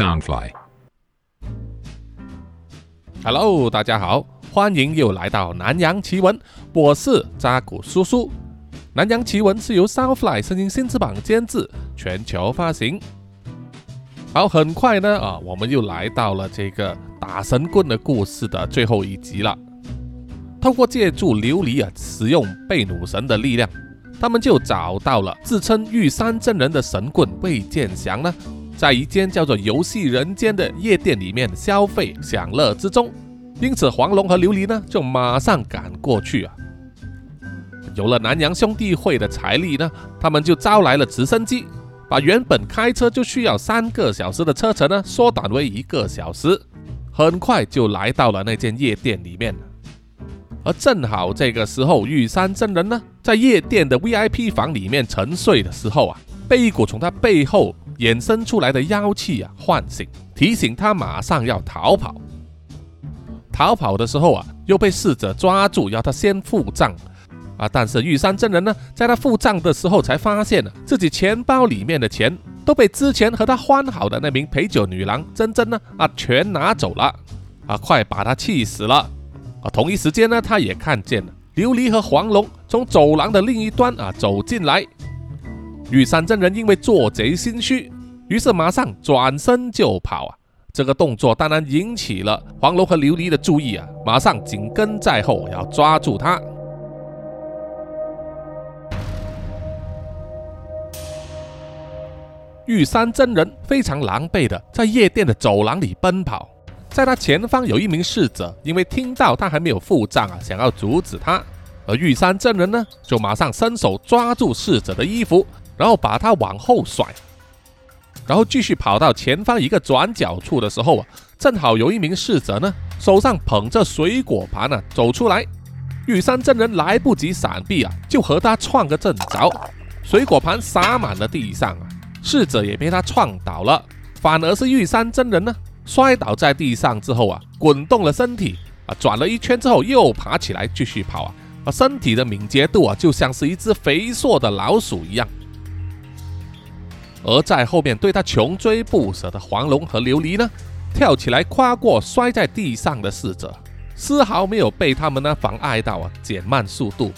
Soundfly。Hello，大家好，欢迎又来到南洋奇闻，我是扎古叔叔。南洋奇闻是由 Soundfly 声音新翅膀监制，全球发行。好，很快呢啊，我们又来到了这个打神棍的故事的最后一集了。透过借助琉璃啊，使用贝努神的力量，他们就找到了自称玉山真人的神棍魏建祥呢，在一间叫做“游戏人间”的夜店里面消费享乐之中。因此，黄龙和琉璃呢就马上赶过去啊。有了南洋兄弟会的财力呢，他们就招来了直升机，把原本开车就需要三个小时的车程呢缩短为一个小时，很快就来到了那间夜店里面。而正好这个时候，玉山真人呢在夜店的 VIP 房里面沉睡的时候啊，被一股从他背后衍生出来的妖气啊唤醒，提醒他马上要逃跑。逃跑的时候啊，又被侍者抓住，要他先付账啊。但是玉山真人呢，在他付账的时候，才发现，自己钱包里面的钱都被之前和他欢好的那名陪酒女郎珍珍呢啊全拿走了啊，快把他气死了啊！同一时间呢，他也看见了琉璃和黄龙从走廊的另一端啊走进来。玉山真人因为做贼心虚，于是马上转身就跑啊。这个动作当然引起了黄龙和琉璃的注意啊，马上紧跟在后，要抓住他。玉山真人非常狼狈的在夜店的走廊里奔跑，在他前方有一名侍者，因为听到他还没有付账啊，想要阻止他，而玉山真人呢，就马上伸手抓住侍者的衣服，然后把他往后甩。然后继续跑到前方一个转角处的时候啊，正好有一名侍者呢，手上捧着水果盘啊走出来，玉山真人来不及闪避啊，就和他撞个正着，水果盘洒满了地上啊，侍者也被他撞倒了，反而是玉山真人呢摔倒在地上之后啊，滚动了身体啊，转了一圈之后又爬起来继续跑啊，啊，身体的敏捷度啊，就像是一只肥硕的老鼠一样。而在后面对他穷追不舍的黄龙和琉璃呢，跳起来跨过摔在地上的侍者，丝毫没有被他们呢妨碍到啊，减慢速度。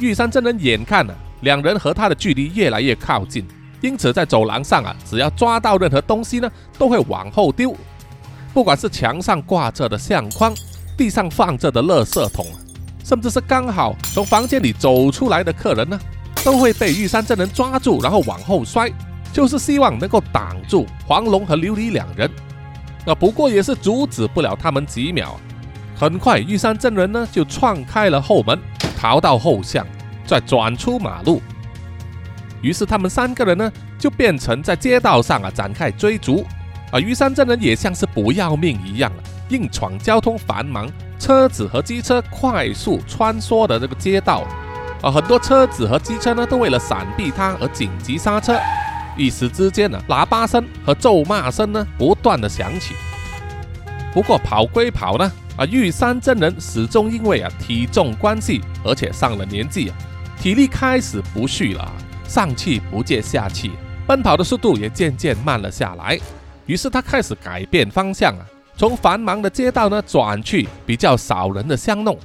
玉山真人眼看啊，两人和他的距离越来越靠近，因此在走廊上啊，只要抓到任何东西呢，都会往后丢，不管是墙上挂着的相框，地上放着的垃圾桶，甚至是刚好从房间里走出来的客人呢。都会被玉山真人抓住，然后往后摔，就是希望能够挡住黄龙和琉璃两人。啊，不过也是阻止不了他们几秒。很快，玉山真人呢就撞开了后门，逃到后巷，再转出马路。于是他们三个人呢就变成在街道上啊展开追逐。啊，玉山真人也像是不要命一样，硬闯交通繁忙、车子和机车快速穿梭的这个街道。啊，很多车子和机车呢，都为了闪避他而紧急刹车。一时之间呢，喇叭声和咒骂声呢，不断的响起。不过跑归跑呢，啊，玉山真人始终因为啊体重关系，而且上了年纪啊，体力开始不续了，上气不接下气，奔跑的速度也渐渐慢了下来。于是他开始改变方向啊，从繁忙的街道呢，转去比较少人的巷弄。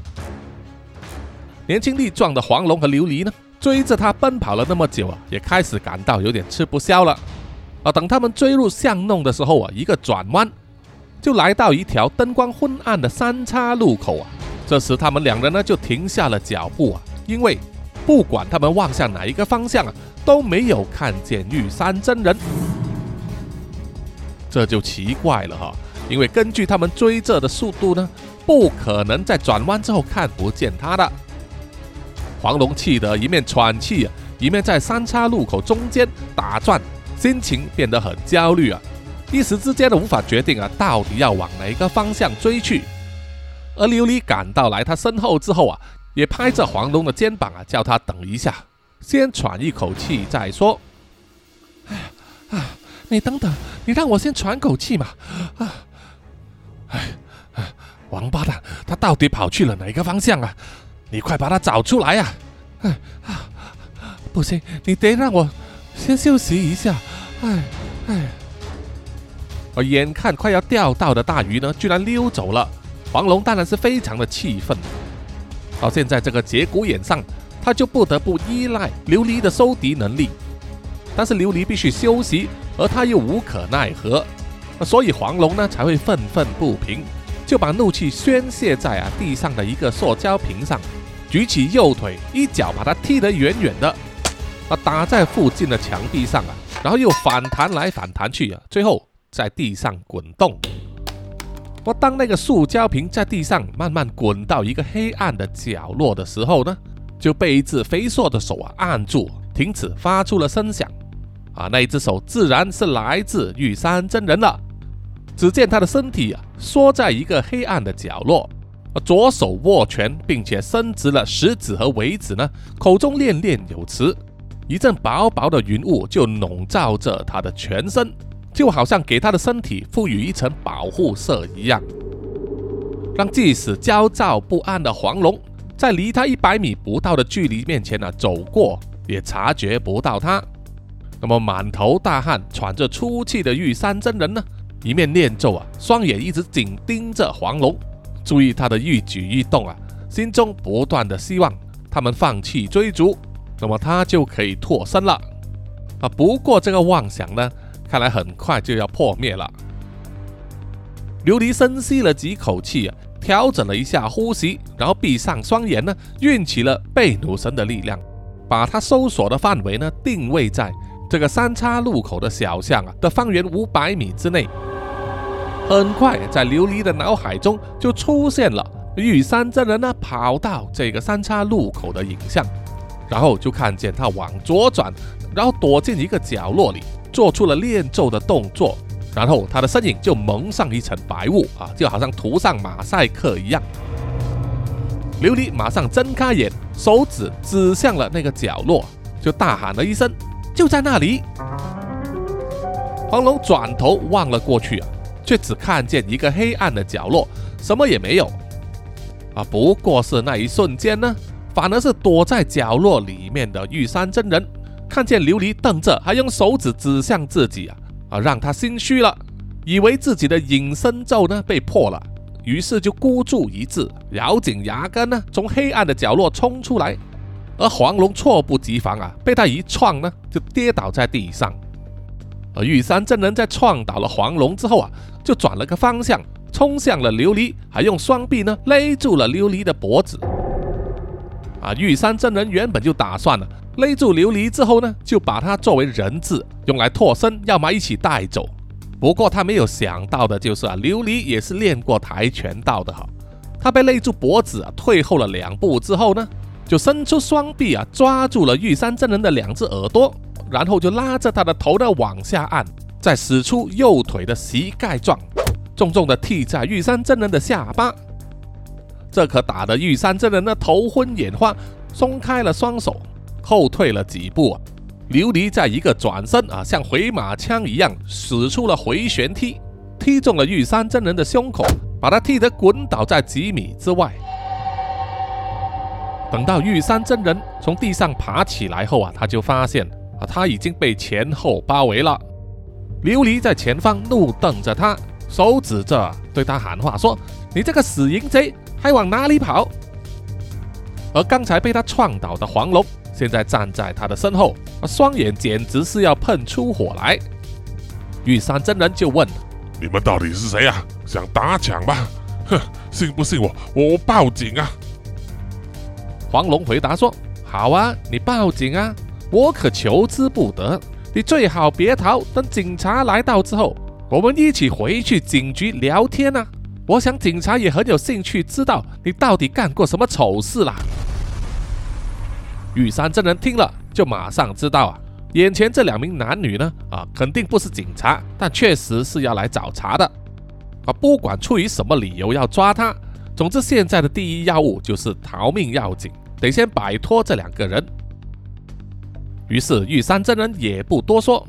年轻力壮的黄龙和琉璃呢，追着他奔跑了那么久啊，也开始感到有点吃不消了。啊，等他们追入巷弄的时候啊，一个转弯，就来到一条灯光昏暗的三岔路口啊。这时他们两人呢就停下了脚步啊，因为不管他们望向哪一个方向啊，都没有看见玉山真人。这就奇怪了哈，因为根据他们追着的速度呢，不可能在转弯之后看不见他的。黄龙气得一面喘气啊，一面在三岔路口中间打转，心情变得很焦虑啊，一时之间都无法决定啊，到底要往哪个方向追去。而琉璃赶到来他身后之后啊，也拍着黄龙的肩膀啊，叫他等一下，先喘一口气再说。哎呀啊，你等等，你让我先喘口气嘛。啊，哎，王八蛋，他到底跑去了哪个方向啊？你快把他找出来呀！哎啊，不行，你得让我先休息一下。哎哎，而眼看快要钓到的大鱼呢，居然溜走了。黄龙当然是非常的气愤。到现在这个节骨眼上，他就不得不依赖琉璃的收敌能力。但是琉璃必须休息，而他又无可奈何，所以黄龙呢才会愤愤不平，就把怒气宣泄在啊地上的一个塑胶瓶上，举起右腿一脚把它踢得远远的，啊打在附近的墙壁上啊，然后又反弹来反弹去啊，最后在地上滚动。我当那个塑胶瓶在地上慢慢滚到一个黑暗的角落的时候呢，就被一只肥硕的手啊按住，停止发出了声响。啊，那一只手自然是来自玉山真人了。只见他的身体啊缩在一个黑暗的角落，左手握拳，并且伸直了食指和尾指呢，口中念念有词。一阵薄薄的云雾就笼罩着他的全身。就好像给他的身体赋予一层保护色一样，让即使焦躁不安的黄龙在离他一百米不到的距离面前呢走过，也察觉不到他。那么满头大汗、喘着粗气的玉山真人呢，一面念咒啊，双眼一直紧盯着黄龙，注意他的一举一动啊，心中不断的希望他们放弃追逐，那么他就可以脱身了啊。不过这个妄想呢。看来很快就要破灭了。琉璃深吸了几口气啊，调整了一下呼吸，然后闭上双眼呢，运起了贝努神的力量，把他搜索的范围呢定位在这个三叉路口的小巷啊的方圆五百米之内。很快，在琉璃的脑海中就出现了玉山真人呢跑到这个三叉路口的影像，然后就看见他往左转，然后躲进一个角落里。做出了念咒的动作，然后他的身影就蒙上一层白雾啊，就好像涂上马赛克一样。琉璃马上睁开眼，手指指向了那个角落，就大喊了一声：“就在那里！”黄龙转头望了过去啊，却只看见一个黑暗的角落，什么也没有。啊，不过是那一瞬间呢，反而是躲在角落里面的玉山真人。看见琉璃瞪着，还用手指指向自己啊啊，让他心虚了，以为自己的隐身咒呢被破了，于是就孤注一掷，咬紧牙根呢，从黑暗的角落冲出来。而黄龙猝不及防啊，被他一撞呢，就跌倒在地上。而玉山真人在撞倒了黄龙之后啊，就转了个方向，冲向了琉璃，还用双臂呢勒住了琉璃的脖子。啊，玉山真人原本就打算了。勒住琉璃之后呢，就把它作为人质用来脱身，要么一起带走。不过他没有想到的就是啊，琉璃也是练过跆拳道的哈。他被勒住脖子啊，退后了两步之后呢，就伸出双臂啊，抓住了玉山真人的两只耳朵，然后就拉着他的头呢往下按，再使出右腿的膝盖撞，重重的踢在玉山真人的下巴。这可打得玉山真人呢头昏眼花，松开了双手。后退了几步，琉璃在一个转身啊，像回马枪一样使出了回旋踢，踢中了玉山真人的胸口，把他踢得滚倒在几米之外。等到玉山真人从地上爬起来后啊，他就发现啊，他已经被前后包围了。琉璃在前方怒瞪着他，手指着对他喊话说：“你这个死淫贼，还往哪里跑？”而刚才被他撞倒的黄龙。现在站在他的身后，双眼简直是要喷出火来。玉山真人就问：“你们到底是谁呀？想打抢吗？哼，信不信我我报警啊？”黄龙回答说：“好啊，你报警啊，我可求之不得。你最好别逃，等警察来到之后，我们一起回去警局聊天啊。我想警察也很有兴趣知道你到底干过什么丑事啦。”玉山真人听了，就马上知道啊，眼前这两名男女呢，啊，肯定不是警察，但确实是要来找茬的。啊，不管出于什么理由要抓他，总之现在的第一要务就是逃命要紧，得先摆脱这两个人。于是玉山真人也不多说，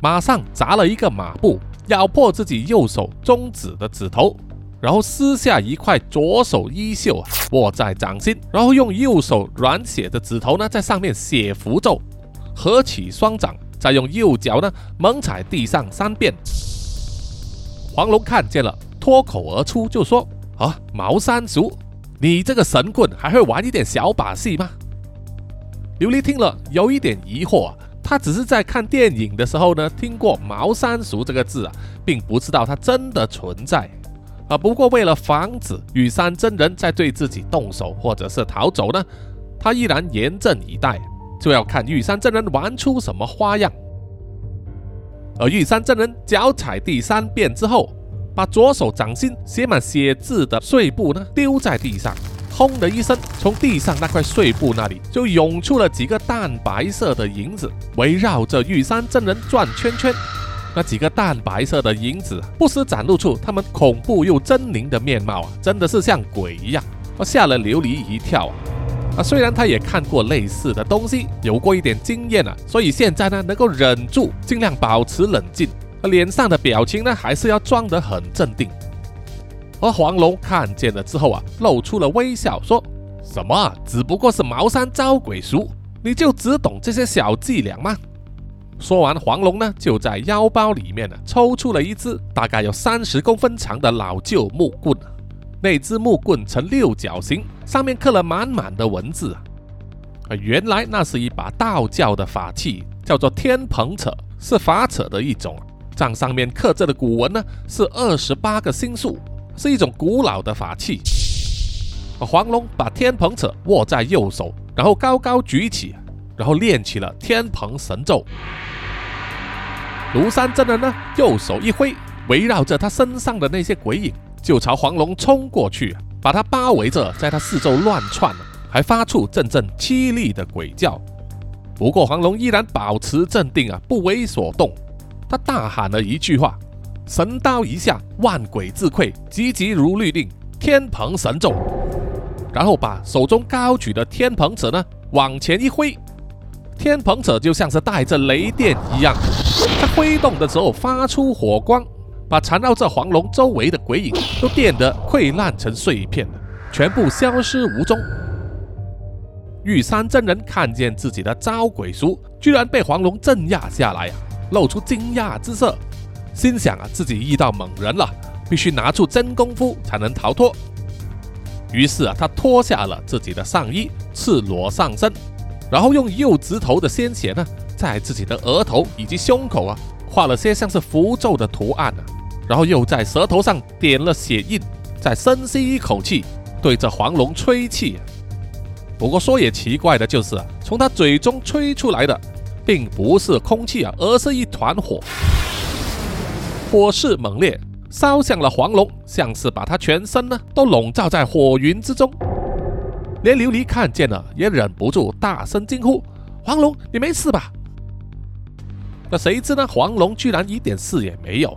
马上砸了一个马步，咬破自己右手中指的指头。然后撕下一块左手衣袖啊，握在掌心，然后用右手软血的指头呢，在上面写符咒，合起双掌，再用右脚呢猛踩地上三遍。黄龙看见了，脱口而出就说：“啊，茅山族，你这个神棍还会玩一点小把戏吗？”琉璃听了有一点疑惑啊，他只是在看电影的时候呢听过“茅山术”这个字啊，并不知道它真的存在啊。不过为了防止玉山真人在对自己动手或者是逃走呢，他依然严阵以待，就要看玉山真人玩出什么花样。而玉山真人脚踩地三遍之后，把左手掌心写满血字的碎布呢丢在地上。轰的一声，从地上那块碎布那里就涌出了几个淡白色的影子，围绕着玉山真人转圈圈。那几个淡白色的影子不时展露出他们恐怖又狰狞的面貌啊，真的是像鬼一样，吓了琉璃一跳啊！啊，虽然他也看过类似的东西，有过一点经验啊，所以现在呢能够忍住，尽量保持冷静，脸上的表情呢还是要装得很镇定。而黄龙看见了之后啊，露出了微笑，说什么？只不过是茅山招鬼术，你就只懂这些小伎俩吗？说完，黄龙呢就在腰包里面呢抽出了一支大概有三十公分长的老旧木棍，那支木棍呈六角形，上面刻了满满的文字啊。原来那是一把道教的法器，叫做天蓬扯，是法扯的一种。账上面刻着的古文呢是二十八个星宿。是一种古老的法器。黄龙把天蓬扯握在右手，然后高高举起，然后练起了天蓬神咒。庐山真人呢，右手一挥，围绕着他身上的那些鬼影就朝黄龙冲过去，把他包围着，在他四周乱窜，还发出阵阵凄厉的鬼叫。不过黄龙依然保持镇定啊，不为所动。他大喊了一句话。神刀一下，万鬼自溃，急急如律令，天蓬神咒。然后把手中高举的天蓬尺呢往前一挥，天蓬尺就像是带着雷电一样，它挥动的时候发出火光，把缠绕在黄龙周围的鬼影都电得溃烂成碎片，全部消失无踪。玉山真人看见自己的招鬼术居然被黄龙镇压下来啊，露出惊讶之色。心想啊，自己遇到猛人了，必须拿出真功夫才能逃脱。于是啊，他脱下了自己的上衣，赤裸上身，然后用右指头的鲜血呢，在自己的额头以及胸口啊，画了些像是符咒的图案啊，然后又在舌头上点了血印，再深吸一口气，对着黄龙吹气。不过说也奇怪的就是啊，从他嘴中吹出来的，并不是空气啊，而是一团火。火势猛烈，烧向了黄龙，像是把他全身呢都笼罩在火云之中。连琉璃看见了，也忍不住大声惊呼：“黄龙，你没事吧？”那谁知呢？黄龙居然一点事也没有。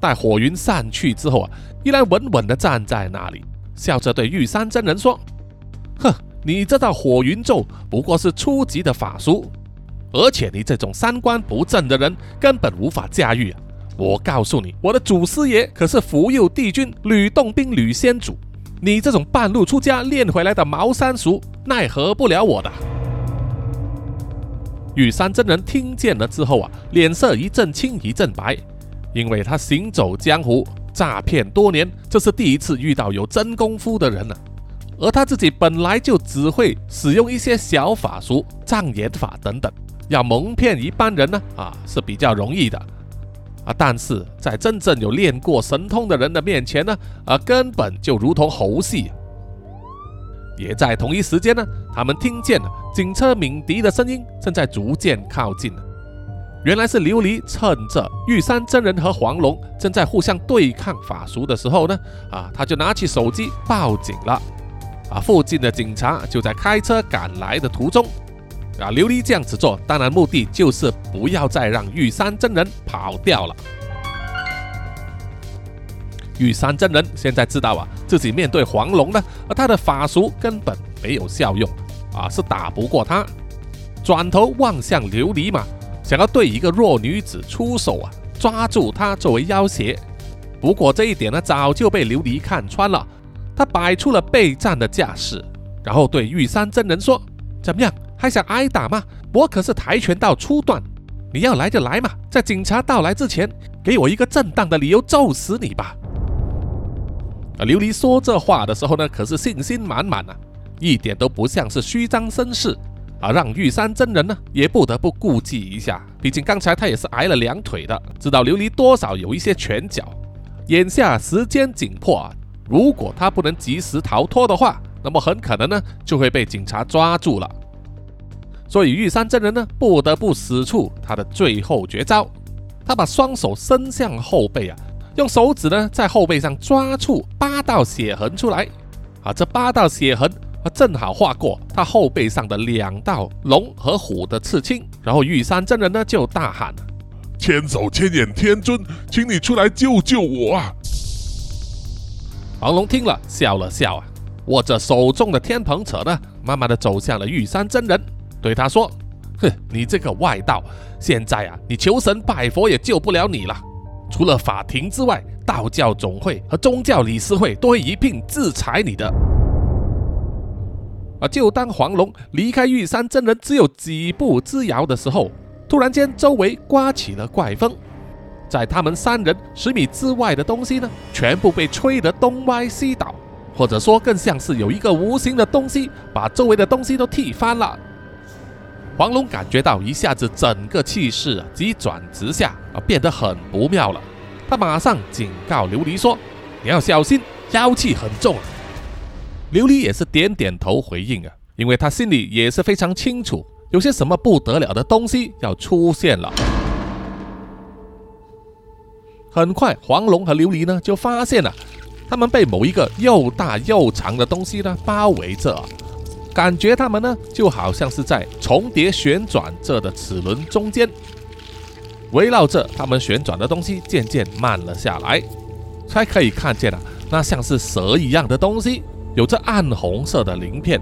待火云散去之后啊，依然稳稳地站在那里，笑着对玉山真人说：“哼，你这道火云咒不过是初级的法术，而且你这种三观不正的人根本无法驾驭啊！”我告诉你，我的祖师爷可是福佑帝君吕洞宾吕先祖，你这种半路出家练回来的茅山术，奈何不了我的。羽山真人听见了之后啊，脸色一阵青一阵白，因为他行走江湖诈骗多年，这是第一次遇到有真功夫的人了。而他自己本来就只会使用一些小法术、障眼法等等，要蒙骗一般人呢，啊是比较容易的。啊！但是在真正有练过神通的人的面前呢，啊，根本就如同猴戏。也在同一时间呢，他们听见了警车鸣笛的声音正在逐渐靠近。原来是琉璃趁着玉山真人和黄龙正在互相对抗法术的时候呢，啊，他就拿起手机报警了。啊，附近的警察就在开车赶来的途中。啊，琉璃这样子做，当然目的就是不要再让玉山真人跑掉了。玉山真人现在知道啊，自己面对黄龙呢，而他的法术根本没有效用，啊，是打不过他。转头望向琉璃嘛，想要对一个弱女子出手啊，抓住她作为要挟。不过这一点呢，早就被琉璃看穿了。他摆出了备战的架势，然后对玉山真人说：“怎么样？”还想挨打吗？我可是跆拳道初段，你要来就来嘛！在警察到来之前，给我一个正当的理由揍死你吧！啊，琉璃说这话的时候呢，可是信心满满啊，一点都不像是虚张声势啊，让玉山真人呢也不得不顾忌一下。毕竟刚才他也是挨了两腿的，知道琉璃多少有一些拳脚。眼下时间紧迫啊，如果他不能及时逃脱的话，那么很可能呢就会被警察抓住了。所以玉山真人呢不得不使出他的最后绝招。他把双手伸向后背啊，用手指呢在后背上抓出八道血痕出来啊，这八道血痕啊正好划过他后背上的两道龙和虎的刺青。然后玉山真人呢就大喊：“千手千眼天尊，请你出来救救我啊！”黄龙听了笑了笑啊，握着手中的天蓬扯呢，慢慢的走向了玉山真人，对他说。哼，你这个外道，现在啊，你求神拜佛也救不了你了。除了法庭之外，道教总会和宗教理事会都会一并制裁你的。啊！就当黄龙离开玉山真人只有几步之遥的时候，突然间周围刮起了怪风，在他们三人十米之外的东西呢，全部被吹得东歪西倒，或者说更像是有一个无形的东西把周围的东西都踢翻了。黄龙感觉到一下子整个气势急转直下啊，变得很不妙了。他马上警告琉璃说：“你要小心，妖气很重。”琉璃也是点点头回应啊，因为他心里也是非常清楚，有些什么不得了的东西要出现了。很快，黄龙和琉璃呢就发现了，他们被某一个又大又长的东西呢包围着。感觉他们呢，就好像是在重叠旋转着的齿轮中间，围绕着他们旋转的东西渐渐慢了下来，才可以看见啊，那像是蛇一样的东西，有着暗红色的鳞片，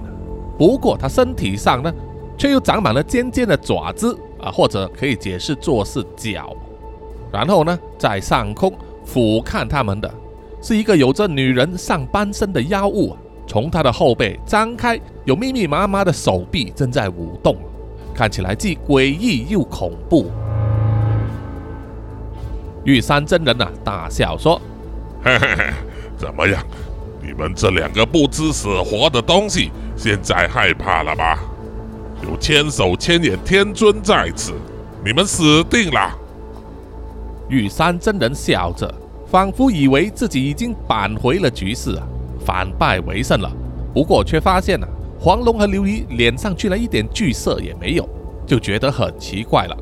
不过它身体上呢，却又长满了尖尖的爪子啊，或者可以解释作是脚。然后呢，在上空俯瞰他们的，是一个有着女人上半身的妖物。从他的后背张开，有密密麻麻的手臂正在舞动，看起来既诡异又恐怖。玉山真人呐，大笑说：“嘿嘿嘿，怎么样？你们这两个不知死活的东西，现在害怕了吧？有千手千眼天尊在此，你们死定了！”玉山真人笑着，仿佛以为自己已经扳回了局势啊。反败为胜了，不过却发现呢，黄龙和琉璃脸上居然一点惧色也没有，就觉得很奇怪了。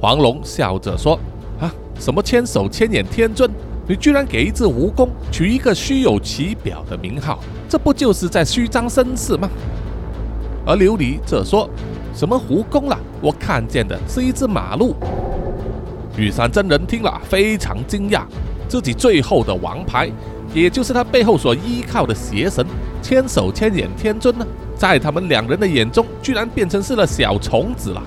黄龙笑着说：“啊，什么千手千眼天尊，你居然给一只蜈蚣取一个虚有其表的名号，这不就是在虚张声势吗？”而琉璃则说：“什么蜈蚣了？我看见的是一只马鹿。”玉山真人听了非常惊讶。自己最后的王牌，也就是他背后所依靠的邪神千手千眼天尊呢，在他们两人的眼中，居然变成是了小虫子了。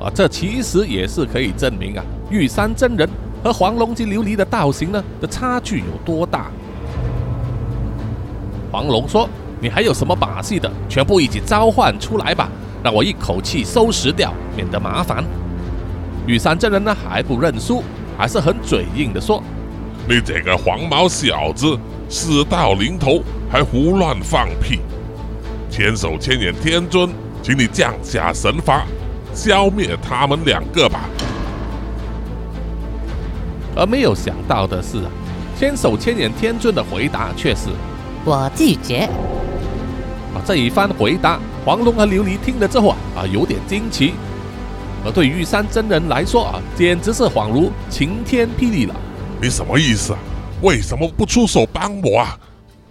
啊，这其实也是可以证明啊，玉山真人和黄龙及琉璃的道行呢的差距有多大。黄龙说：“你还有什么把戏的？全部一起召唤出来吧，让我一口气收拾掉，免得麻烦。”玉山真人呢还不认输，还是很嘴硬的说。你这个黄毛小子，事到临头还胡乱放屁！千手千眼天尊，请你降下神罚，消灭他们两个吧。而没有想到的是啊，千手千眼天尊的回答却是：“我拒绝。”啊，这一番回答，黄龙和琉璃听了之后啊，啊，有点惊奇；而对玉山真人来说啊，简直是恍如晴天霹雳了。你什么意思啊？为什么不出手帮我啊？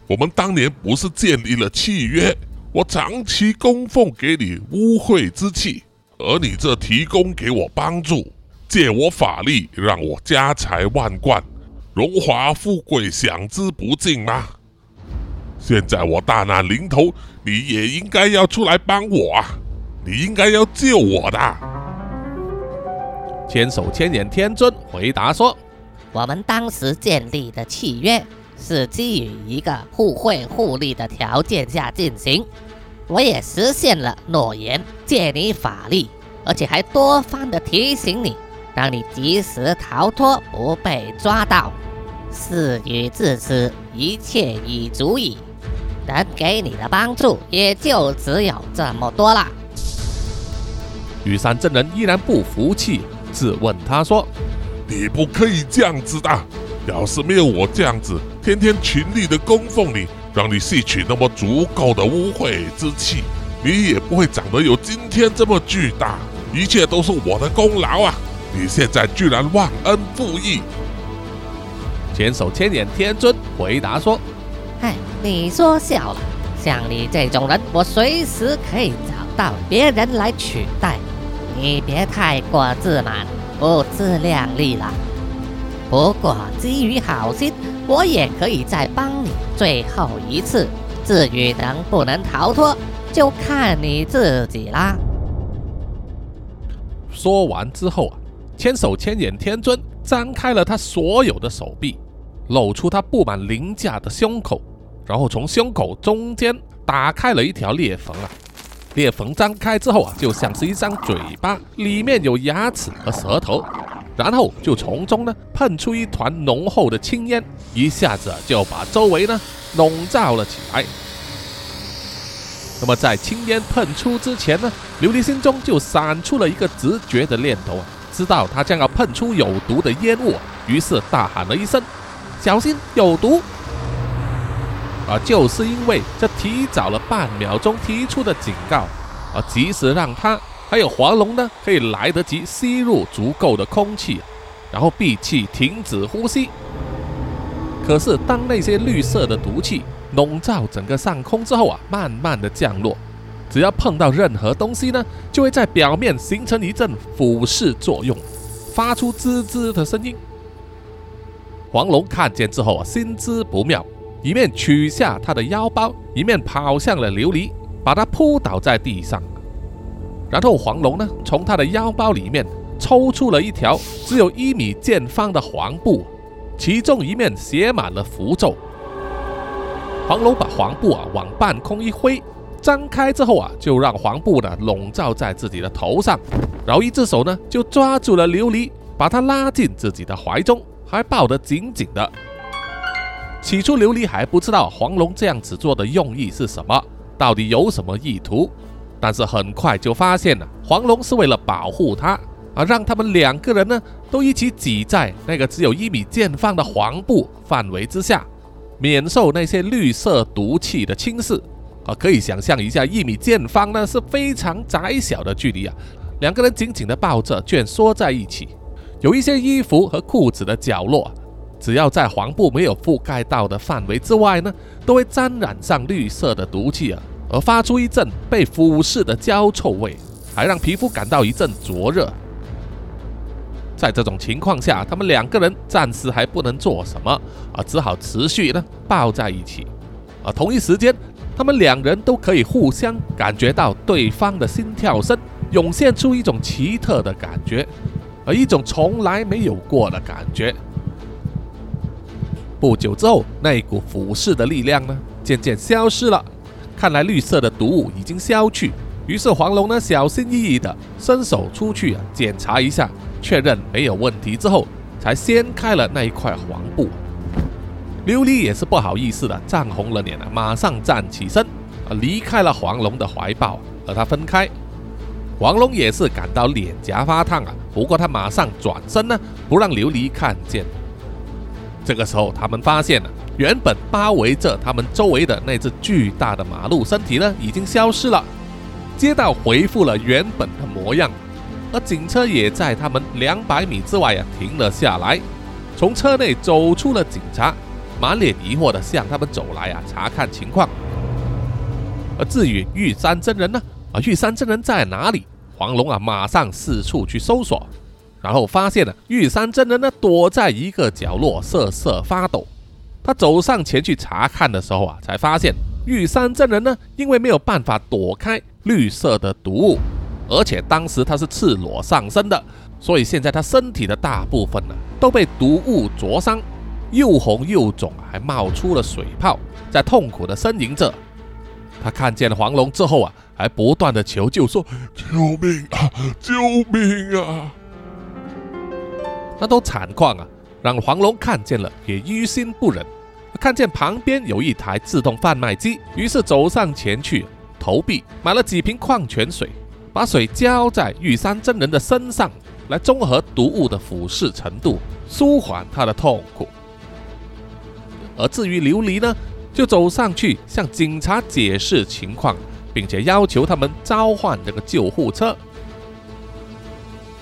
我们当年不是建立了契约，我长期供奉给你污秽之气，而你这提供给我帮助，借我法力让我家财万贯，荣华富贵享之不尽吗？现在我大难临头，你也应该要出来帮我啊！你应该要救我的。千手千眼天尊回答说。我们当时建立的契约是基于一个互惠互利的条件下进行，我也实现了诺言，借你法力，而且还多番的提醒你，让你及时逃脱，不被抓到。事已至此，一切已足矣，能给你的帮助也就只有这么多了。玉山真人依然不服气，质问他说：“你不可以这样子的！要是没有我这样子，天天勤力的供奉你，让你吸取那么足够的污秽之气，你也不会长得有今天这么巨大。一切都是我的功劳啊！你现在居然忘恩负义！”千手千眼天尊回答说：“嗨，你说笑了。像你这种人，我随时可以找到别人来取代。你别太过自满，不自量力了。不过基于好心，我也可以再帮你最后一次。至于能不能逃脱，就看你自己啦。”说完之后啊，千手千眼天尊张开了他所有的手臂。露出他布满鳞甲的胸口，然后从胸口中间打开了一条裂缝啊！裂缝张开之后啊，就像是一张嘴巴，里面有牙齿和舌头，然后就从中呢喷出一团浓厚的青烟，一下子就把周围呢笼罩了起来。那么在青烟喷出之前呢，琉璃心中就闪出了一个直觉的念头啊，知道他将要喷出有毒的烟雾，于是大喊了一声。小心有毒！啊，就是因为这提早了半秒钟提出的警告，啊，及时让他还有黄龙呢，可以来得及吸入足够的空气，然后闭气停止呼吸。可是当那些绿色的毒气笼罩整个上空之后啊，慢慢的降落，只要碰到任何东西呢，就会在表面形成一阵腐蚀作用，发出滋滋的声音。黄龙看见之后啊，心知不妙，一面取下他的腰包，一面跑向了琉璃，把他扑倒在地上。然后黄龙呢，从他的腰包里面抽出了一条只有一米见方的黄布，其中一面写满了符咒。黄龙把黄布啊往半空一挥，张开之后啊，就让黄布呢笼罩在自己的头上，然后一只手呢就抓住了琉璃，把他拉进自己的怀中。还抱得紧紧的。起初，琉璃还不知道黄龙这样子做的用意是什么，到底有什么意图。但是很快就发现了，黄龙是为了保护他，而让他们两个人呢都一起挤在那个只有一米见方的黄布范围之下，免受那些绿色毒气的侵蚀。啊，可以想象一下，一米见方呢是非常窄小的距离啊，两个人紧紧的抱着，蜷缩在一起。有一些衣服和裤子的角落，只要在黄布没有覆盖到的范围之外呢，都会沾染上绿色的毒气啊，而发出一阵被腐蚀的焦臭味，还让皮肤感到一阵灼热。在这种情况下，他们两个人暂时还不能做什么啊，只好持续呢抱在一起。而同一时间，他们两人都可以互相感觉到对方的心跳声，涌现出一种奇特的感觉。而一种从来没有过的感觉。不久之后，那一股腐蚀的力量呢，渐渐消失了。看来绿色的毒物已经消去。于是黄龙呢，小心翼翼地伸手出去啊，检查一下，确认没有问题之后，才掀开了那一块黄布。琉璃也是不好意思的，涨红了脸啊，马上站起身啊，离开了黄龙的怀抱，和他分开。黄龙也是感到脸颊发烫啊，不过他马上转身呢，不让琉璃看见。这个时候，他们发现了原本包围着他们周围的那只巨大的马路身体呢，已经消失了，街道恢复了原本的模样，而警车也在他们两百米之外啊停了下来。从车内走出了警察，满脸疑惑的向他们走来啊，查看情况。而至于玉山真人呢？啊，玉山真人在哪里？黄龙啊，马上四处去搜索，然后发现了玉山真人呢，躲在一个角落瑟瑟发抖。他走上前去查看的时候啊，才发现玉山真人呢，因为没有办法躲开绿色的毒物，而且当时他是赤裸上身的，所以现在他身体的大部分呢都被毒物灼伤，又红又肿，还冒出了水泡，在痛苦的呻吟着。他看见黄龙之后啊。还不断的求救，说：“救命啊！救命啊！”那都惨况啊，让黄龙看见了也于心不忍。看见旁边有一台自动贩卖机，于是走上前去投币买了几瓶矿泉水，把水浇在玉山真人的身上，来中和毒物的腐蚀程度，舒缓他的痛苦。而至于琉璃呢，就走上去向警察解释情况，并且要求他们召唤这个救护车。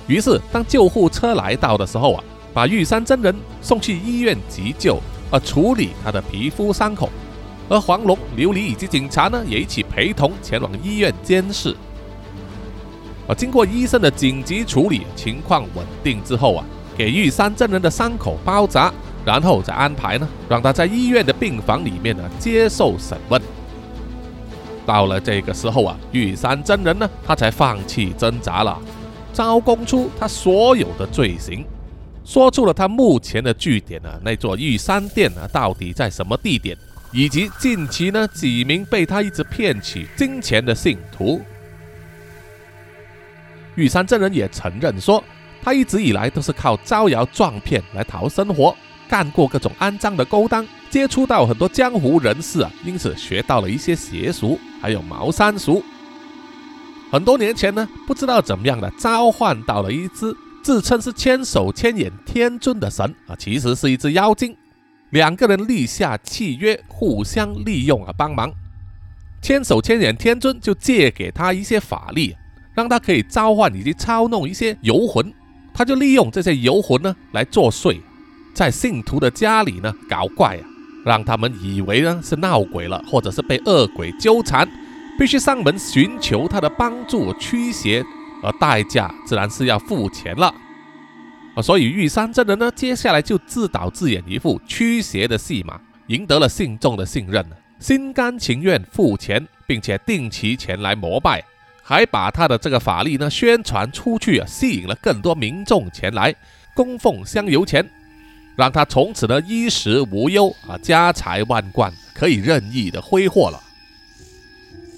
于是，当救护车来到的时候啊，把玉山真人送去医院急救，而处理他的皮肤伤口。而黄龙、琉璃以及警察呢，也一起陪同前往医院监视。而经过医生的紧急处理，情况稳定之后啊，给玉山真人的伤口包扎，然后再安排呢，让他在医院的病房里面呢接受审问。到了这个时候啊，玉山真人呢，他才放弃挣扎了。招供出他所有的罪行，说出了他目前的据点呢，那座玉山殿呢到底在什么地点，以及近期呢几名被他一直骗取金钱的信徒。玉山真人也承认说，他一直以来都是靠招摇撞骗来讨生活，干过各种肮脏的勾当，接触到很多江湖人士啊，因此学到了一些邪俗，还有茅山术。很多年前呢，不知道怎么样的召唤到了一只自称是千手千眼天尊的神啊，其实是一只妖精。两个人立下契约，互相利用啊，帮忙。千手千眼天尊就借给他一些法力，让他可以召唤以及操弄一些游魂。他就利用这些游魂呢来作祟，在信徒的家里呢搞怪啊，让他们以为呢是闹鬼了，或者是被恶鬼纠缠。必须上门寻求他的帮助驱邪，而代价自然是要付钱了。啊，所以玉山真人呢，接下来就自导自演一副驱邪的戏码，赢得了信众的信任，心甘情愿付钱，并且定期前来膜拜，还把他的这个法力呢宣传出去啊，吸引了更多民众前来供奉香油钱，让他从此呢衣食无忧啊，家财万贯，可以任意的挥霍了。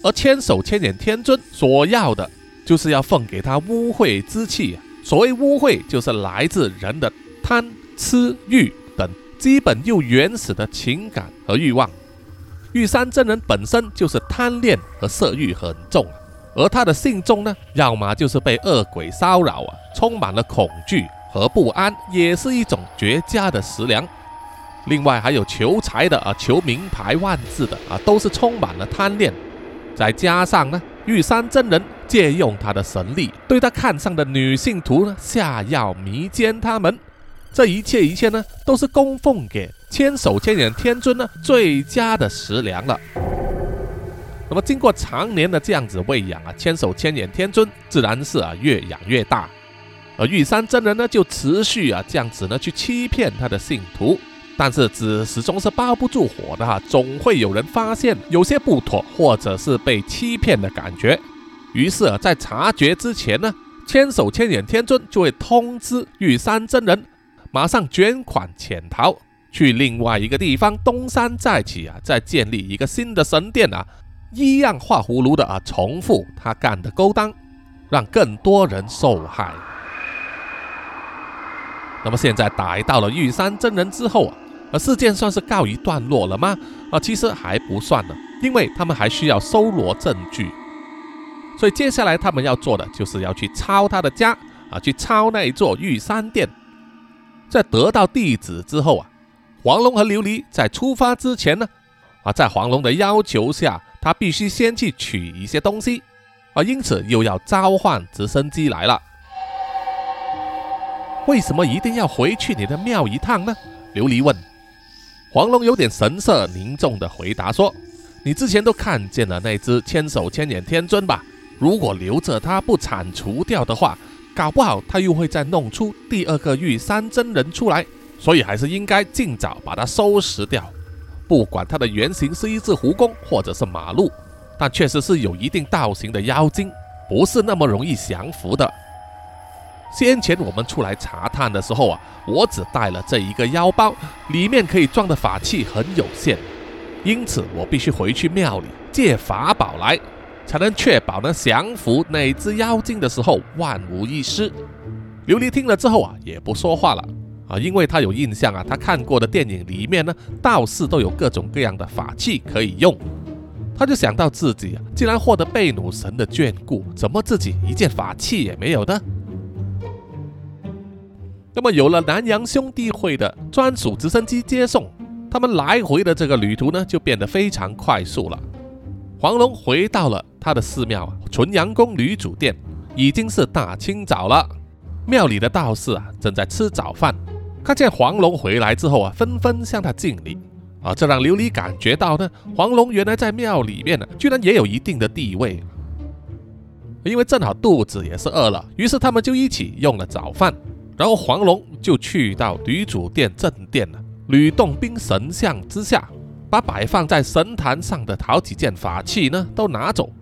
而千手千眼天尊所要的，就是要奉给他污秽之气。所谓污秽，就是来自人的贪、吃、欲等基本又原始的情感和欲望。玉山真人本身就是贪恋和色欲很重，而他的信众呢，要么就是被恶鬼骚扰啊，充满了恐惧和不安，也是一种绝佳的食粮。另外还有求财的啊，求名牌万字的啊，都是充满了贪恋。再加上呢，玉山真人借用他的神力，对他看上的女性徒呢下药迷奸他们，这一切一切呢，都是供奉给千手千眼天尊呢最佳的食粮了。那么经过常年的这样子喂养啊，千手千眼天尊自然是啊越养越大，而玉山真人呢就持续啊这样子呢去欺骗他的信徒。但是纸始终是包不住火的哈，总会有人发现有些不妥，或者是被欺骗的感觉。于是啊，在察觉之前呢，千手千眼天尊就会通知玉山真人，马上捐款潜逃，去另外一个地方东山再起啊，再建立一个新的神殿啊，一样画葫芦的啊，重复他干的勾当，让更多人受害。那么现在逮到了玉山真人之后啊。而事件算是告一段落了吗？啊，其实还不算呢，因为他们还需要搜罗证据。所以接下来他们要做的就是要去抄他的家啊，去抄那一座玉山殿。在得到地址之后啊，黄龙和琉璃在出发之前呢，啊，在黄龙的要求下，他必须先去取一些东西啊，因此又要召唤直升机来了。为什么一定要回去你的庙一趟呢？琉璃问。黄龙有点神色凝重地回答说：“你之前都看见了那只千手千眼天尊吧？如果留着它不铲除掉的话，搞不好他又会再弄出第二个玉山真人出来。所以还是应该尽早把它收拾掉。不管它的原型是一只蜈蚣或者是马鹿，但确实是有一定道行的妖精，不是那么容易降服的。”先前我们出来查探的时候啊，我只带了这一个腰包，里面可以装的法器很有限，因此我必须回去庙里借法宝来，才能确保呢降服那只妖精的时候万无一失。琉璃听了之后啊，也不说话了啊，因为他有印象啊，他看过的电影里面呢，道士都有各种各样的法器可以用。他就想到自己啊，既然获得贝努神的眷顾，怎么自己一件法器也没有呢？那么有了南洋兄弟会的专属直升机接送，他们来回的这个旅途呢，就变得非常快速了。黄龙回到了他的寺庙纯阳宫女主殿，已经是大清早了。庙里的道士啊，正在吃早饭，看见黄龙回来之后啊，纷纷向他敬礼。啊，这让琉璃感觉到呢，黄龙原来在庙里面呢，居然也有一定的地位。因为正好肚子也是饿了，于是他们就一起用了早饭。然后黄龙就去到女主殿正殿了，吕洞宾神像之下，把摆放在神坛上的好几件法器呢都拿走。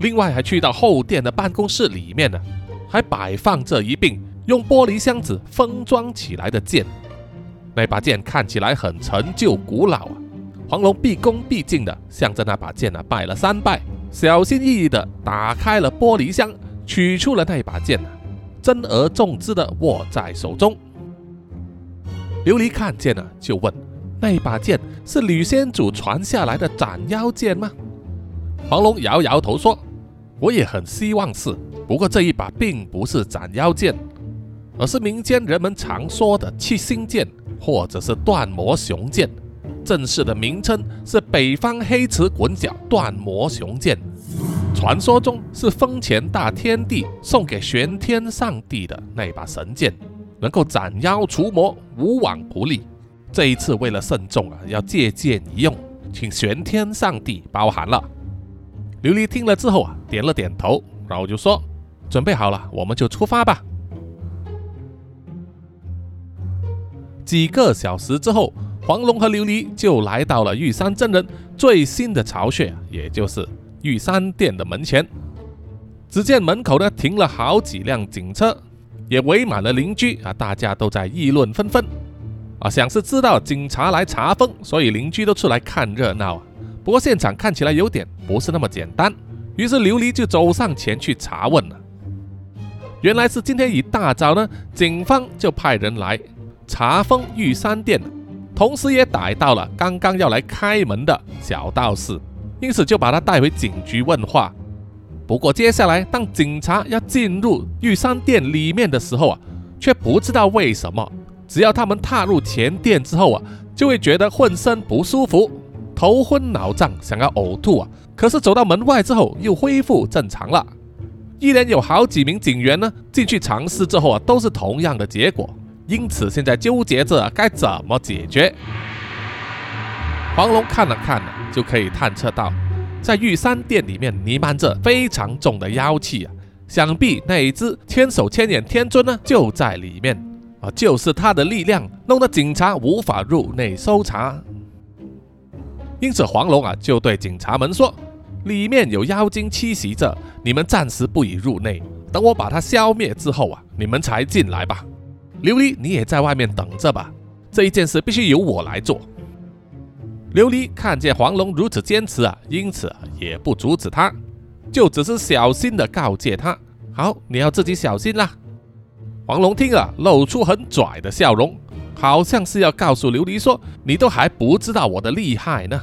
另外还去到后殿的办公室里面呢，还摆放着一柄用玻璃箱子封装起来的剑。那把剑看起来很陈旧古老啊！黄龙毕恭毕敬地向着那把剑啊拜了三拜，小心翼翼地打开了玻璃箱，取出了那把剑，珍而重之地握在手中。琉璃看见了，就问：“那把剑是吕仙主传下来的斩妖剑吗？”黄龙摇摇头说：“我也很希望是，不过这一把并不是斩妖剑，而是民间人们常说的七星剑。”或者是断魔雄剑，正式的名称是北方黑池滚角断魔雄剑。传说中是风前大天帝送给玄天上帝的那把神剑，能够斩妖除魔，无往不利。这一次为了慎重啊，要借剑一用，请玄天上帝包涵了。琉璃听了之后啊，点了点头，然后就说：“准备好了，我们就出发吧。”几个小时之后，黄龙和琉璃就来到了玉山真人最新的巢穴，也就是玉山店的门前。只见门口呢停了好几辆警车，也围满了邻居啊，大家都在议论纷纷啊，想是知道警察来查封，所以邻居都出来看热闹啊。不过现场看起来有点不是那么简单，于是琉璃就走上前去查问了。原来是今天一大早呢，警方就派人来。查封玉山店，同时也逮到了刚刚要来开门的小道士，因此就把他带回警局问话。不过接下来，当警察要进入玉山殿里面的时候啊，却不知道为什么，只要他们踏入前殿之后啊，就会觉得浑身不舒服，头昏脑胀，想要呕吐啊。可是走到门外之后，又恢复正常了。一连有好几名警员呢进去尝试之后啊，都是同样的结果。因此，现在纠结着该怎么解决。黄龙看了看呢，就可以探测到，在玉山殿里面弥漫着非常重的妖气啊！想必那一只千手千眼天尊呢，就在里面啊！就是他的力量，弄得警察无法入内搜查。因此，黄龙啊，就对警察们说：“里面有妖精栖息着，你们暂时不宜入内，等我把它消灭之后啊，你们才进来吧。”琉璃，你也在外面等着吧。这一件事必须由我来做。琉璃看见黄龙如此坚持啊，因此也不阻止他，就只是小心的告诫他：“好，你要自己小心啦。”黄龙听了，露出很拽的笑容，好像是要告诉琉璃说：“你都还不知道我的厉害呢。”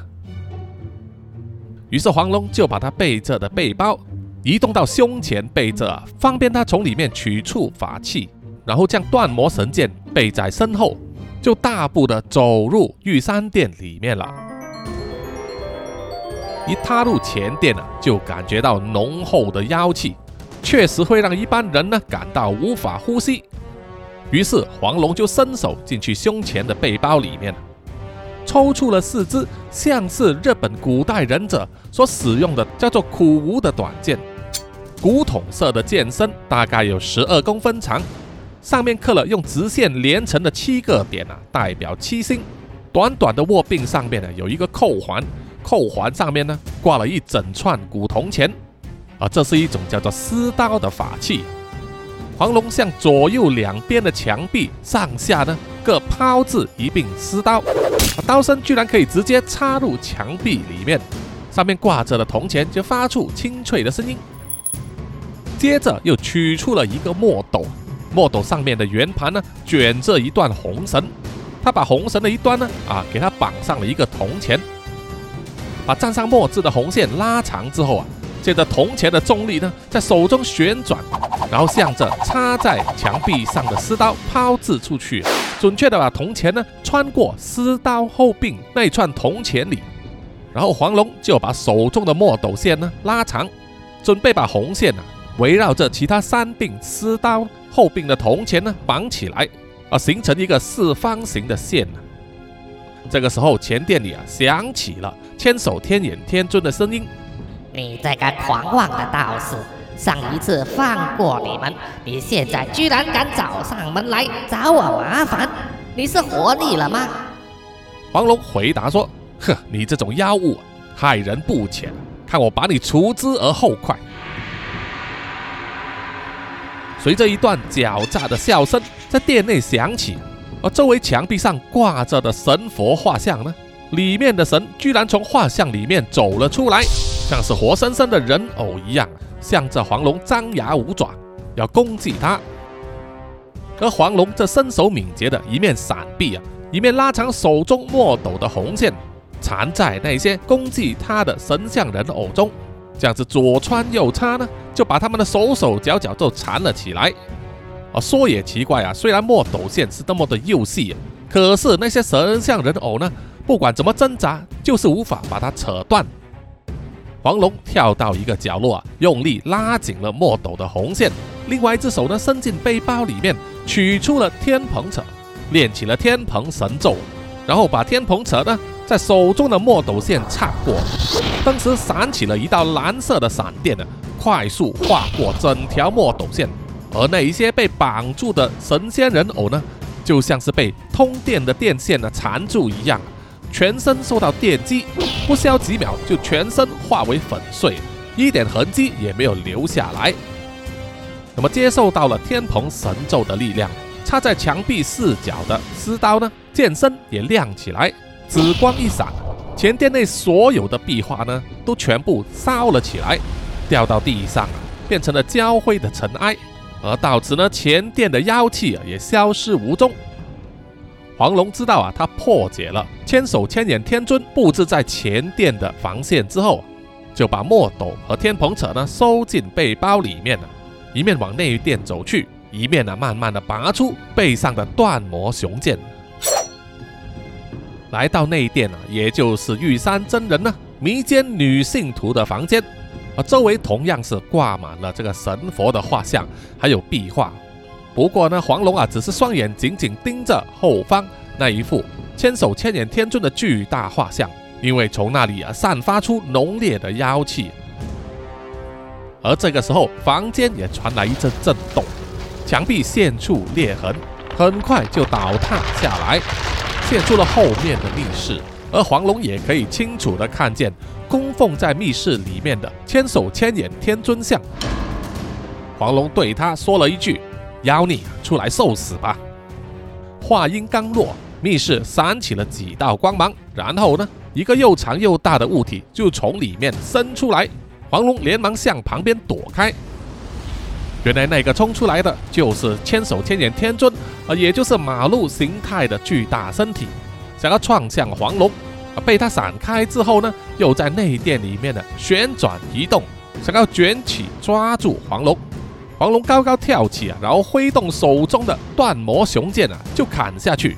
于是黄龙就把他背着的背包移动到胸前背着，方便他从里面取出法器。然后将断魔神剑背在身后，就大步的走入玉山殿里面了。一踏入前殿呢，就感觉到浓厚的妖气，确实会让一般人呢感到无法呼吸。于是黄龙就伸手进去胸前的背包里面，抽出了四支像是日本古代忍者所使用的叫做苦无的短剑，古铜色的剑身大概有十二公分长。上面刻了用直线连成的七个点啊，代表七星。短短的握柄上面呢，有一个扣环，扣环上面呢挂了一整串古铜钱。啊，这是一种叫做撕刀的法器。黄龙向左右两边的墙壁上下呢各抛掷一柄丝刀，刀身居然可以直接插入墙壁里面，上面挂着的铜钱就发出清脆的声音。接着又取出了一个墨斗。墨斗上面的圆盘呢卷着一段红绳，他把红绳的一端呢啊给它绑上了一个铜钱，把蘸上墨汁的红线拉长之后啊，借着铜钱的重力呢，在手中旋转，然后向着插在墙壁上的丝刀抛掷出去，准确的把铜钱呢穿过丝刀后柄那一串铜钱里，然后黄龙就把手中的墨斗线呢拉长，准备把红线呢围绕着其他三柄丝刀后柄的铜钱呢绑起来，啊，形成一个四方形的线呢。这个时候，前殿里啊响起了千手天眼天尊的声音。你这个狂妄的道士，上一次放过你们，你现在居然敢找上门来找我麻烦，你是活腻了吗？黄龙回答说：“呵，你这种妖物，害人不浅，看我把你除之而后快。”随着一段狡诈的笑声在殿内响起，而周围墙壁上挂着的神佛画像呢，里面的神居然从画像里面走了出来。像是活生生的人偶一样，向着黄龙张牙舞爪，要攻击他。而黄龙这身手敏捷的一面闪避啊，一面拉长手中墨斗的红线，缠在那些攻击他的神像人偶中，这样子左穿右插呢，就把他们的手手脚脚都缠了起来。啊，说也奇怪啊，虽然墨斗线是那么的幼细，可是那些神像人偶呢，不管怎么挣扎，就是无法把它扯断。黄龙跳到一个角落啊，用力拉紧了墨斗的红线，另外一只手呢伸进背包里面，取出了天蓬扯，练起了天蓬神咒，然后把天蓬扯呢在手中的墨斗线擦过，当时闪起了一道蓝色的闪电呢，快速划过整条墨斗线，而那一些被绑住的神仙人偶呢，就像是被通电的电线呢缠住一样。全身受到电击，不消几秒就全身化为粉碎，一点痕迹也没有留下来。那么接受到了天蓬神咒的力量，插在墙壁四角的丝刀呢，剑身也亮起来，紫光一闪，前殿内所有的壁画呢，都全部烧了起来，掉到地上啊，变成了焦灰的尘埃。而到此呢，前殿的妖气啊，也消失无踪。黄龙知道啊，他破解了千手千眼天尊布置在前殿的防线之后，就把墨斗和天蓬扯呢收进背包里面了，一面往内殿走去，一面呢慢慢的拔出背上的断魔雄剑。来到内殿啊，也就是玉山真人呢迷奸女性徒的房间，啊周围同样是挂满了这个神佛的画像，还有壁画。不过呢，黄龙啊，只是双眼紧紧盯着后方那一副千手千眼天尊的巨大画像，因为从那里啊散发出浓烈的妖气。而这个时候，房间也传来一阵震动，墙壁现出裂痕，很快就倒塌下来，现出了后面的密室。而黄龙也可以清楚的看见供奉在密室里面的千手千眼天尊像。黄龙对他说了一句。妖孽，出来受死吧！话音刚落，密室闪起了几道光芒，然后呢，一个又长又大的物体就从里面伸出来。黄龙连忙向旁边躲开。原来那个冲出来的就是千手千眼天尊，啊，也就是马路形态的巨大身体，想要撞向黄龙，啊，被他闪开之后呢，又在内殿里面的旋转移动，想要卷起抓住黄龙。黄龙高高跳起啊，然后挥动手中的断魔雄剑啊，就砍下去。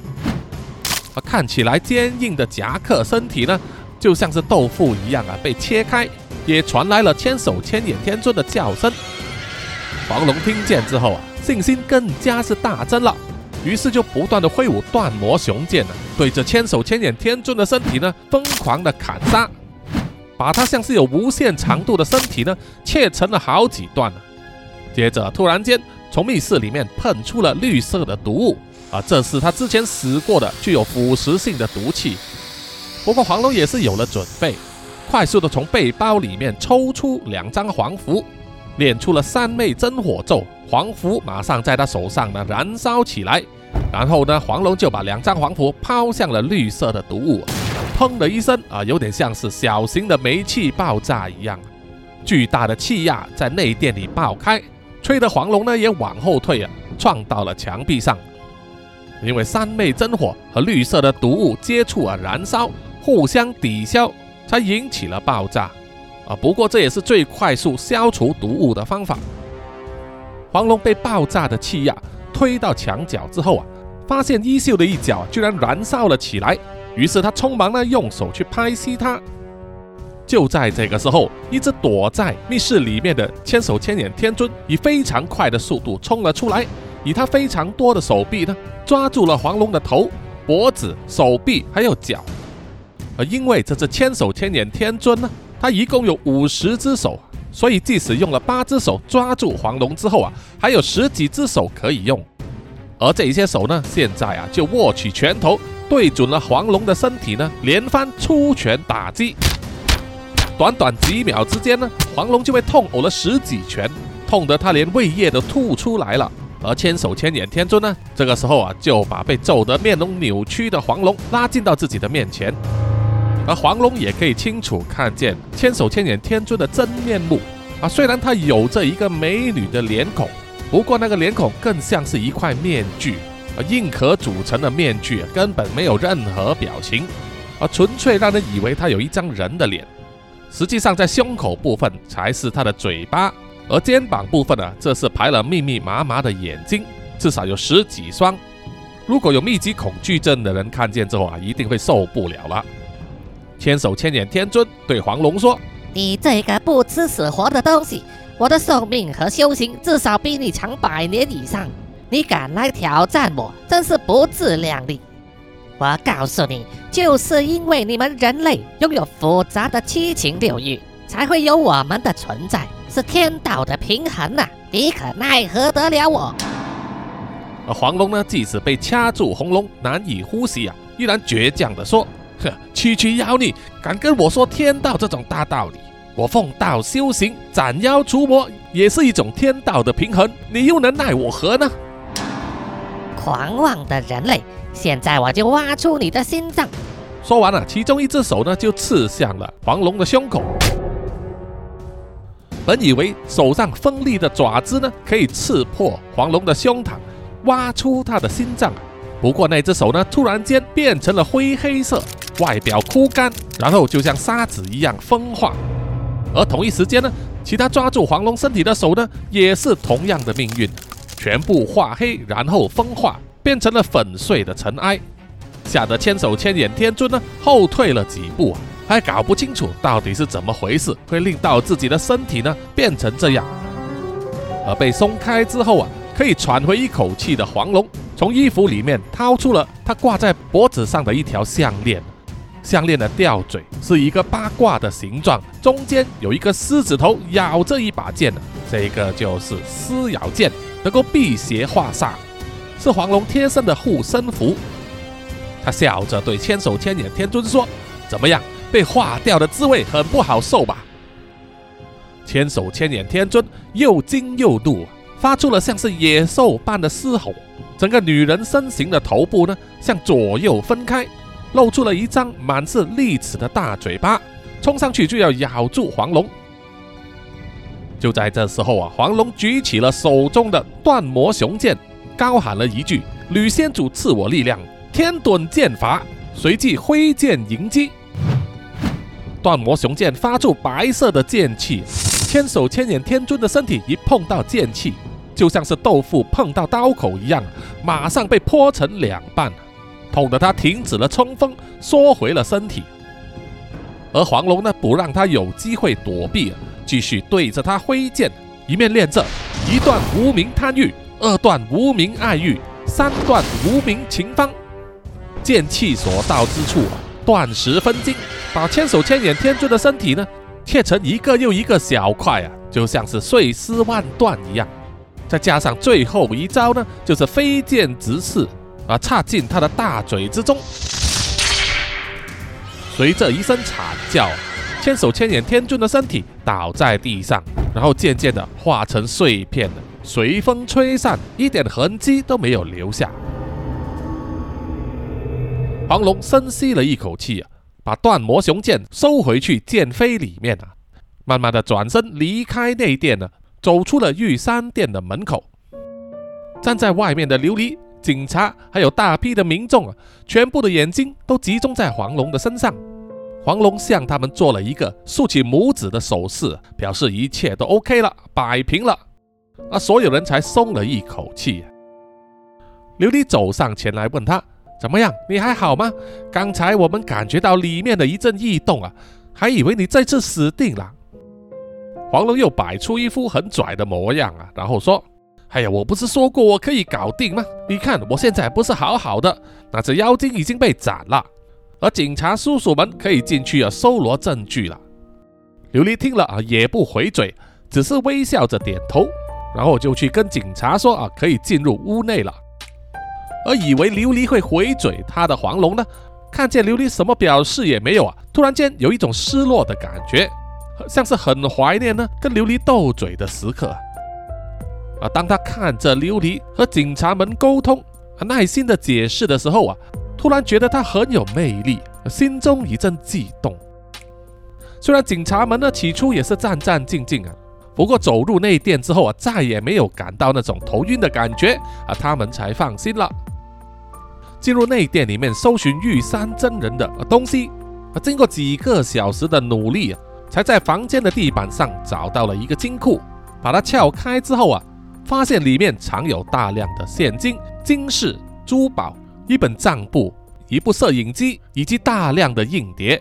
啊，看起来坚硬的夹克身体呢，就像是豆腐一样啊，被切开，也传来了千手千眼天尊的叫声。黄龙听见之后啊，信心更加是大增了，于是就不断的挥舞断魔雄剑啊，对着千手千眼天尊的身体呢，疯狂的砍杀，把他像是有无限长度的身体呢，切成了好几段。接着，突然间从密室里面喷出了绿色的毒物啊！这是他之前使过的具有腐蚀性的毒气。不过黄龙也是有了准备，快速的从背包里面抽出两张黄符，练出了三昧真火咒，黄符马上在他手上呢燃烧起来。然后呢，黄龙就把两张黄符抛向了绿色的毒物，砰的一声啊，有点像是小型的煤气爆炸一样，巨大的气压在内殿里爆开。吹得黄龙呢也往后退啊，撞到了墙壁上。因为三昧真火和绿色的毒物接触而燃烧，互相抵消，才引起了爆炸。啊，不过这也是最快速消除毒物的方法。黄龙被爆炸的气压推到墙角之后啊，发现衣袖的一角居然燃烧了起来，于是他匆忙呢用手去拍熄它。就在这个时候，一只躲在密室里面的千手千眼天尊以非常快的速度冲了出来，以他非常多的手臂呢，抓住了黄龙的头、脖子、手臂还有脚。而因为这只千手千眼天尊呢，他一共有五十只手，所以即使用了八只手抓住黄龙之后啊，还有十几只手可以用。而这些手呢，现在啊就握起拳头，对准了黄龙的身体呢，连番出拳打击。短短几秒之间呢，黄龙就被痛呕了十几拳，痛得他连胃液都吐出来了。而千手千眼天尊呢，这个时候啊，就把被揍得面容扭曲的黄龙拉进到自己的面前，而黄龙也可以清楚看见千手千眼天尊的真面目啊。虽然他有着一个美女的脸孔，不过那个脸孔更像是一块面具，而硬壳组成的面具根本没有任何表情，而纯粹让人以为他有一张人的脸。实际上，在胸口部分才是他的嘴巴，而肩膀部分呢，这是排了密密麻麻的眼睛，至少有十几双。如果有密集恐惧症的人看见之后啊，一定会受不了了。千手千眼天尊对黄龙说：“你这个不知死活的东西，我的寿命和修行至少比你长百年以上，你敢来挑战我，真是不自量力。”我告诉你，就是因为你们人类拥有复杂的七情六欲，才会有我们的存在，是天道的平衡呐！你可奈何得了我？而黄龙呢，即使被掐住喉咙，难以呼吸啊，依然倔强地说：“哼，区区妖孽，敢跟我说天道这种大道理？我奉道修行，斩妖除魔，也是一种天道的平衡，你又能奈我何呢？”狂妄的人类！现在我就挖出你的心脏。说完了，其中一只手呢就刺向了黄龙的胸口。本以为手上锋利的爪子呢可以刺破黄龙的胸膛，挖出他的心脏。不过那只手呢突然间变成了灰黑色，外表枯干，然后就像沙子一样风化。而同一时间呢，其他抓住黄龙身体的手呢也是同样的命运，全部化黑，然后风化。变成了粉碎的尘埃，吓得千手千眼天尊呢后退了几步，还搞不清楚到底是怎么回事，会令到自己的身体呢变成这样。而被松开之后啊，可以喘回一口气的黄龙，从衣服里面掏出了他挂在脖子上的一条项链，项链的吊坠是一个八卦的形状，中间有一个狮子头咬着一把剑，这个就是狮咬剑，能够辟邪化煞。是黄龙贴身的护身符。他笑着对千手千眼天尊说：“怎么样，被化掉的滋味很不好受吧？”千手千眼天尊又惊又怒，发出了像是野兽般的嘶吼。整个女人身形的头部呢，向左右分开，露出了一张满是利齿的大嘴巴，冲上去就要咬住黄龙。就在这时候啊，黄龙举起了手中的断魔雄剑。高喊了一句：“吕仙主赐我力量，天遁剑法。”随即挥剑迎击。断魔雄剑发出白色的剑气，千手千眼天尊的身体一碰到剑气，就像是豆腐碰到刀口一样，马上被剖成两半，痛得他停止了冲锋，缩回了身体。而黄龙呢，不让他有机会躲避，继续对着他挥剑，一面练着一段无名贪欲。二段无名爱欲，三段无名情方，剑气所到之处，断石分金，把千手千眼天尊的身体呢切成一个又一个小块啊，就像是碎尸万段一样。再加上最后一招呢，就是飞剑直刺，啊，插进他的大嘴之中。随着一声惨叫，千手千眼天尊的身体倒在地上，然后渐渐的化成碎片了。随风吹散，一点痕迹都没有留下。黄龙深吸了一口气啊，把断魔雄剑收回去剑飞里面啊，慢慢的转身离开内殿了，走出了玉山殿的门口。站在外面的琉璃警察还有大批的民众啊，全部的眼睛都集中在黄龙的身上。黄龙向他们做了一个竖起拇指的手势，表示一切都 OK 了，摆平了。啊，所有人才松了一口气。琉璃走上前来问他：“怎么样？你还好吗？刚才我们感觉到里面的一阵异动啊，还以为你这次死定了。”黄龙又摆出一副很拽的模样啊，然后说：“哎呀，我不是说过我可以搞定吗？你看我现在不是好好的，那只妖精已经被斩了，而警察叔叔们可以进去啊，搜罗证据了。”琉璃听了啊，也不回嘴，只是微笑着点头，然后就去跟警察说：“啊，可以进入屋内了。”而以为琉璃会回嘴，他的黄龙呢，看见琉璃什么表示也没有啊，突然间有一种失落的感觉。像是很怀念呢，跟琉璃斗嘴的时刻啊。当他看着琉璃和警察们沟通、耐心的解释的时候啊，突然觉得他很有魅力，心中一阵悸动。虽然警察们呢起初也是战战兢兢啊，不过走入内殿之后啊，再也没有感到那种头晕的感觉啊，他们才放心了。进入内殿里面搜寻玉山真人的东西啊，经过几个小时的努力啊。才在房间的地板上找到了一个金库，把它撬开之后啊，发现里面藏有大量的现金、金饰、珠宝、一本账簿、一部摄影机以及大量的硬碟。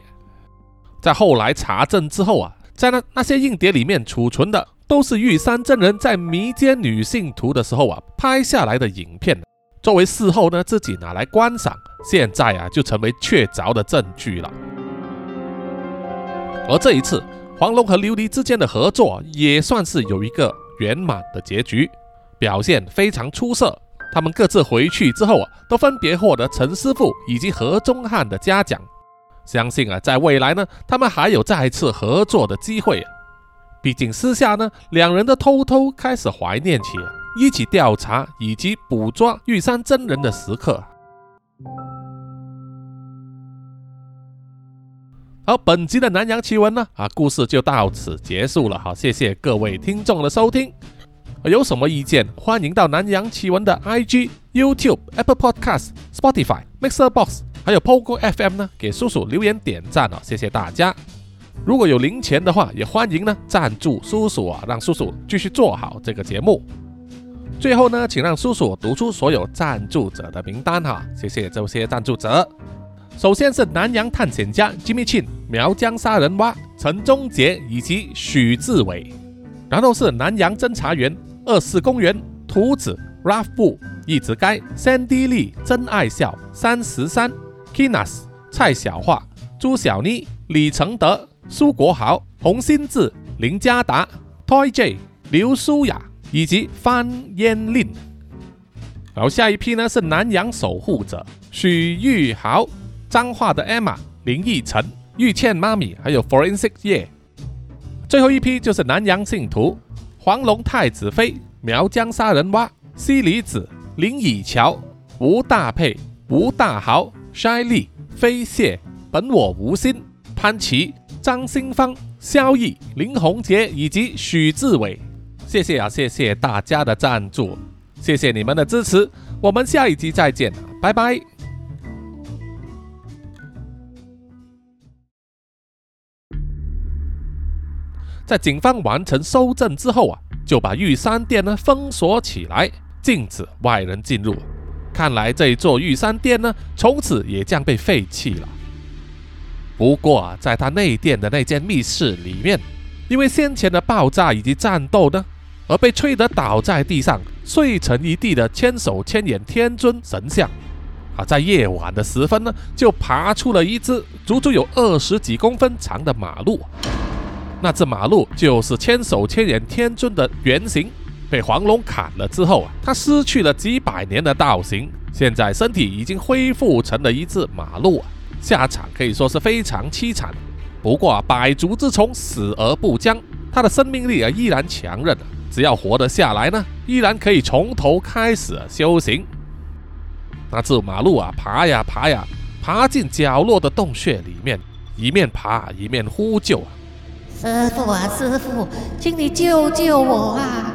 在后来查证之后啊，在那那些硬碟里面储存的都是玉山真人在迷奸女性徒的时候啊拍下来的影片，作为事后呢自己拿来观赏，现在啊就成为确凿的证据了。而这一次，黄龙和琉璃之间的合作也算是有一个圆满的结局，表现非常出色。他们各自回去之后啊，都分别获得陈师傅以及何中汉的嘉奖。相信啊，在未来呢，他们还有再次合作的机会。毕竟私下呢，两人都偷偷开始怀念起一起调查以及捕捉玉山真人的时刻。好，本集的南洋奇闻呢，啊，故事就到此结束了。好，谢谢各位听众的收听。有什么意见，欢迎到南洋奇闻的 IG、YouTube、Apple Podcast、Spotify、Mixer Box，还有 Pogo FM 呢，给叔叔留言点赞哦，谢谢大家。如果有零钱的话，也欢迎呢赞助叔叔啊，让叔叔继续做好这个节目。最后呢，请让叔叔读出所有赞助者的名单哈，谢谢这些赞助者。首先是南洋探险家 Jimmy Chin、苗疆杀人蛙陈忠杰以及许志伟，然后是南洋侦查员二四公园图子 Ralph 布一直该 Sandy Lee 真爱笑三十三 Kinas 蔡小桦朱小妮李承德苏国豪洪新志林家达 Toy J 刘舒雅以及范嫣令。然后下一批呢是南洋守护者许玉豪。脏话的 Emma、林奕晨、玉倩妈咪，还有 Forensic 叶，最后一批就是南洋信徒黄龙太子妃、苗疆杀人蛙、西里子、林以乔、吴大佩、吴大豪、筛利、飞蟹、本我无心、潘琪、张新芳、萧毅、林宏杰以及许志伟，谢谢啊，谢谢大家的赞助，谢谢你们的支持，我们下一集再见，拜拜。在警方完成搜证之后啊，就把玉山店呢封锁起来，禁止外人进入。看来这一座玉山店呢，从此也将被废弃了。不过啊，在他内殿的那间密室里面，因为先前的爆炸以及战斗呢，而被吹得倒在地上、碎成一地的千手千眼天尊神像，啊，在夜晚的时分呢，就爬出了一只足足有二十几公分长的马路。那只马路就是千手千眼天尊的原型，被黄龙砍了之后啊，他失去了几百年的道行，现在身体已经恢复成了一只马路啊，下场可以说是非常凄惨。不过，百足之虫死而不僵，他的生命力啊依然强韧，只要活得下来呢，依然可以从头开始修行。那只马路啊，爬呀爬呀，爬进角落的洞穴里面，一面爬一面呼救啊。师傅啊，师傅，请你救救我啊！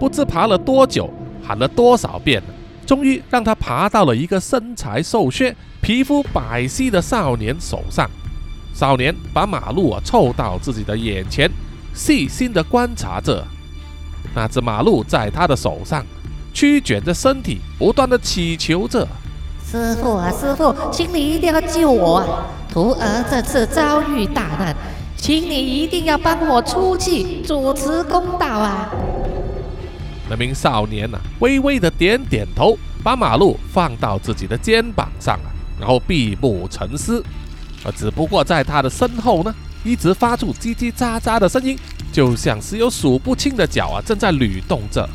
不知爬了多久，喊了多少遍了，终于让他爬到了一个身材瘦削、皮肤白皙的少年手上。少年把马路啊凑到自己的眼前，细心的观察着。那只马路在他的手上曲卷着身体，不断的祈求着。师傅啊，师傅，请你一定要救我啊！徒儿这次遭遇大难，请你一定要帮我出气，主持公道啊！那名少年呐、微微的点点头，把马路放到自己的肩膀上啊，然后闭目沉思。而只不过在他的身后呢，一直发出叽叽喳喳的声音，就像是有数不清的脚啊正在捋动着。